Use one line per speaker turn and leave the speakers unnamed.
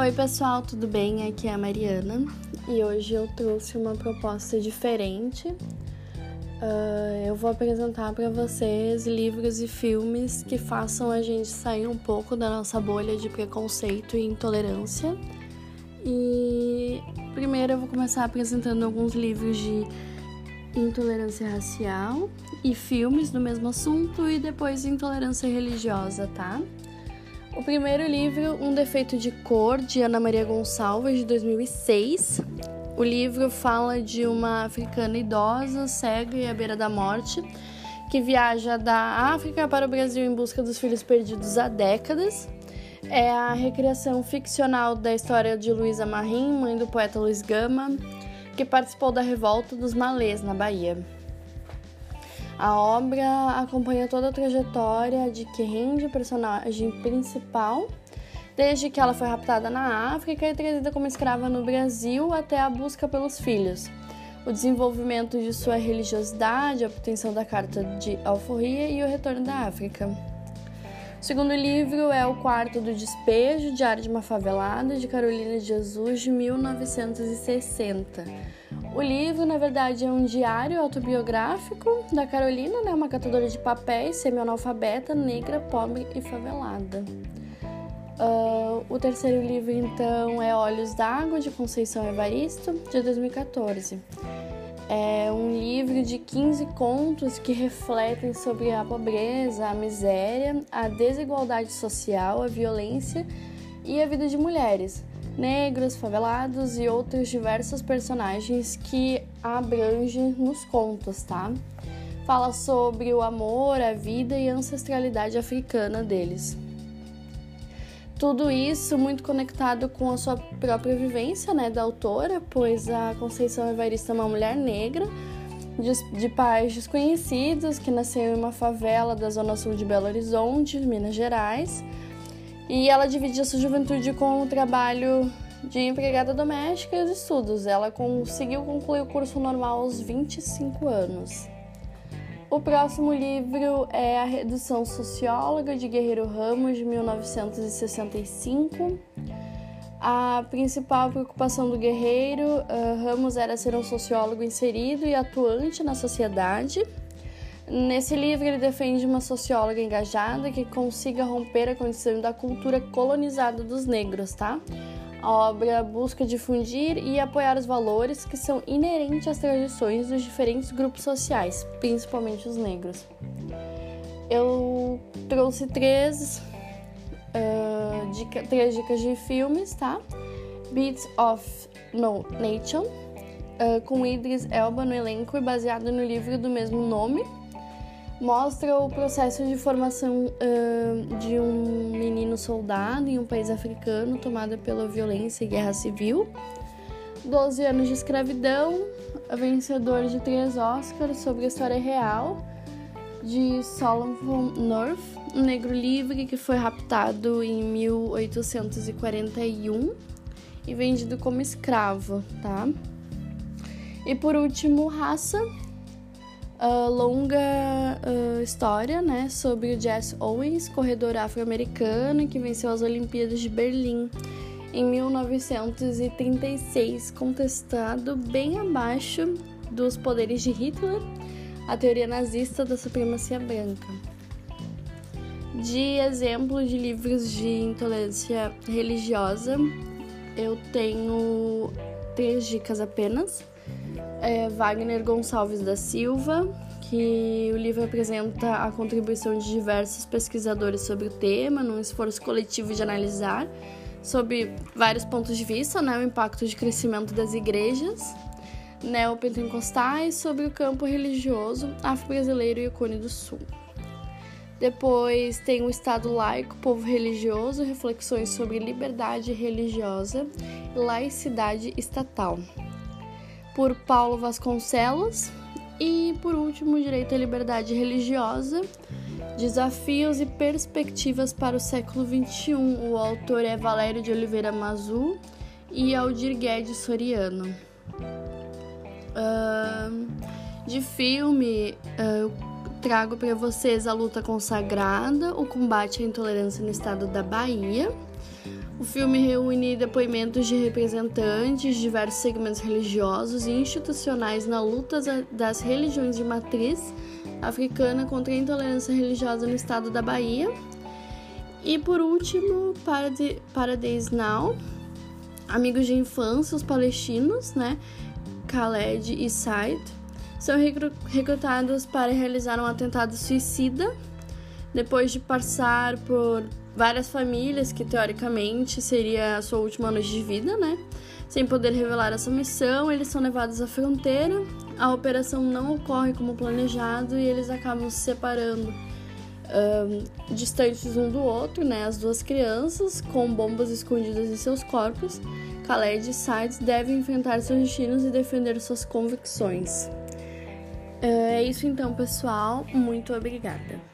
Oi, pessoal, tudo bem? Aqui é a Mariana e hoje eu trouxe uma proposta diferente. Uh, eu vou apresentar para vocês livros e filmes que façam a gente sair um pouco da nossa bolha de preconceito e intolerância. E primeiro eu vou começar apresentando alguns livros de intolerância racial e filmes do mesmo assunto e depois intolerância religiosa, tá? O primeiro livro, Um Defeito de Cor, de Ana Maria Gonçalves, de 2006. O livro fala de uma africana idosa, cega e à beira da morte, que viaja da África para o Brasil em busca dos filhos perdidos há décadas. É a recriação ficcional da história de Luísa Marim, mãe do poeta Luiz Gama, que participou da revolta dos malês na Bahia. A obra acompanha toda a trajetória de Kerenji, personagem principal, desde que ela foi raptada na África e trazida como escrava no Brasil até a busca pelos filhos, o desenvolvimento de sua religiosidade, a obtenção da Carta de Alforria e o retorno da África. O segundo livro é O Quarto do Despejo, Diário de uma Favelada, de Carolina de Jesus, de 1960 o livro, na verdade, é um diário autobiográfico da Carolina, né, uma catadora de papéis, semi-analfabeta, negra, pobre e favelada. Uh, o terceiro livro, então, é Olhos d'Água, de Conceição Evaristo, de 2014. É um livro de 15 contos que refletem sobre a pobreza, a miséria, a desigualdade social, a violência e a vida de mulheres negros, favelados e outros diversos personagens que abrangem nos contos, tá? Fala sobre o amor, a vida e a ancestralidade africana deles. Tudo isso muito conectado com a sua própria vivência, né, da autora, pois a Conceição Evarista é uma mulher negra de, de pais desconhecidos que nasceu em uma favela da zona sul de Belo Horizonte, Minas Gerais e ela dividia sua juventude com o trabalho de empregada doméstica e os estudos. Ela conseguiu concluir o curso normal aos 25 anos. O próximo livro é A Redução Socióloga de Guerreiro Ramos, de 1965. A principal preocupação do Guerreiro uh, Ramos era ser um sociólogo inserido e atuante na sociedade. Nesse livro, ele defende uma socióloga engajada que consiga romper a condição da cultura colonizada dos negros, tá? A obra busca difundir e apoiar os valores que são inerentes às tradições dos diferentes grupos sociais, principalmente os negros. Eu trouxe três, uh, dica, três dicas de filmes, tá? Beats of No Nation, uh, com Idris Elba no elenco e baseado no livro do mesmo nome mostra o processo de formação uh, de um menino soldado em um país africano tomado pela violência e guerra civil. 12 anos de escravidão, vencedor de três Oscars sobre a história real de Solomon North, um negro livre que foi raptado em 1841 e vendido como escravo, tá? E por último, Raça, uh, longa uh, história né, sobre o Jess Owens, corredor afro-americano que venceu as Olimpíadas de Berlim em 1936, contestado bem abaixo dos poderes de Hitler, a teoria nazista da supremacia branca. De exemplo de livros de intolerância religiosa, eu tenho três dicas apenas é Wagner Gonçalves da Silva, que o livro apresenta a contribuição de diversos pesquisadores sobre o tema, num esforço coletivo de analisar, sob vários pontos de vista, né, o impacto de crescimento das igrejas neopentecostais sobre o campo religioso afro-brasileiro e o Cone do Sul. Depois tem o Estado laico, povo religioso, reflexões sobre liberdade religiosa e laicidade estatal por Paulo Vasconcelos. E por último, Direito à Liberdade Religiosa, Desafios e Perspectivas para o Século XXI. O autor é Valério de Oliveira Mazu e Aldir Guedes Soriano. Uh, de filme, uh, trago para vocês A Luta Consagrada, O Combate à Intolerância no Estado da Bahia, O filme reúne depoimentos de representantes de diversos segmentos religiosos e institucionais na luta das religiões de matriz africana contra a intolerância religiosa no estado da Bahia. E por último, Paradise Now, amigos de infância, os palestinos, né, Khaled e Said, são recrutados para realizar um atentado suicida depois de passar por várias famílias que teoricamente seria a sua última noite de vida, né? Sem poder revelar essa missão, eles são levados à fronteira. A operação não ocorre como planejado e eles acabam se separando um, distantes um do outro, né? As duas crianças com bombas escondidas em seus corpos. Khaled e Sides devem enfrentar seus destinos e defender suas convicções. É isso então, pessoal. Muito obrigada.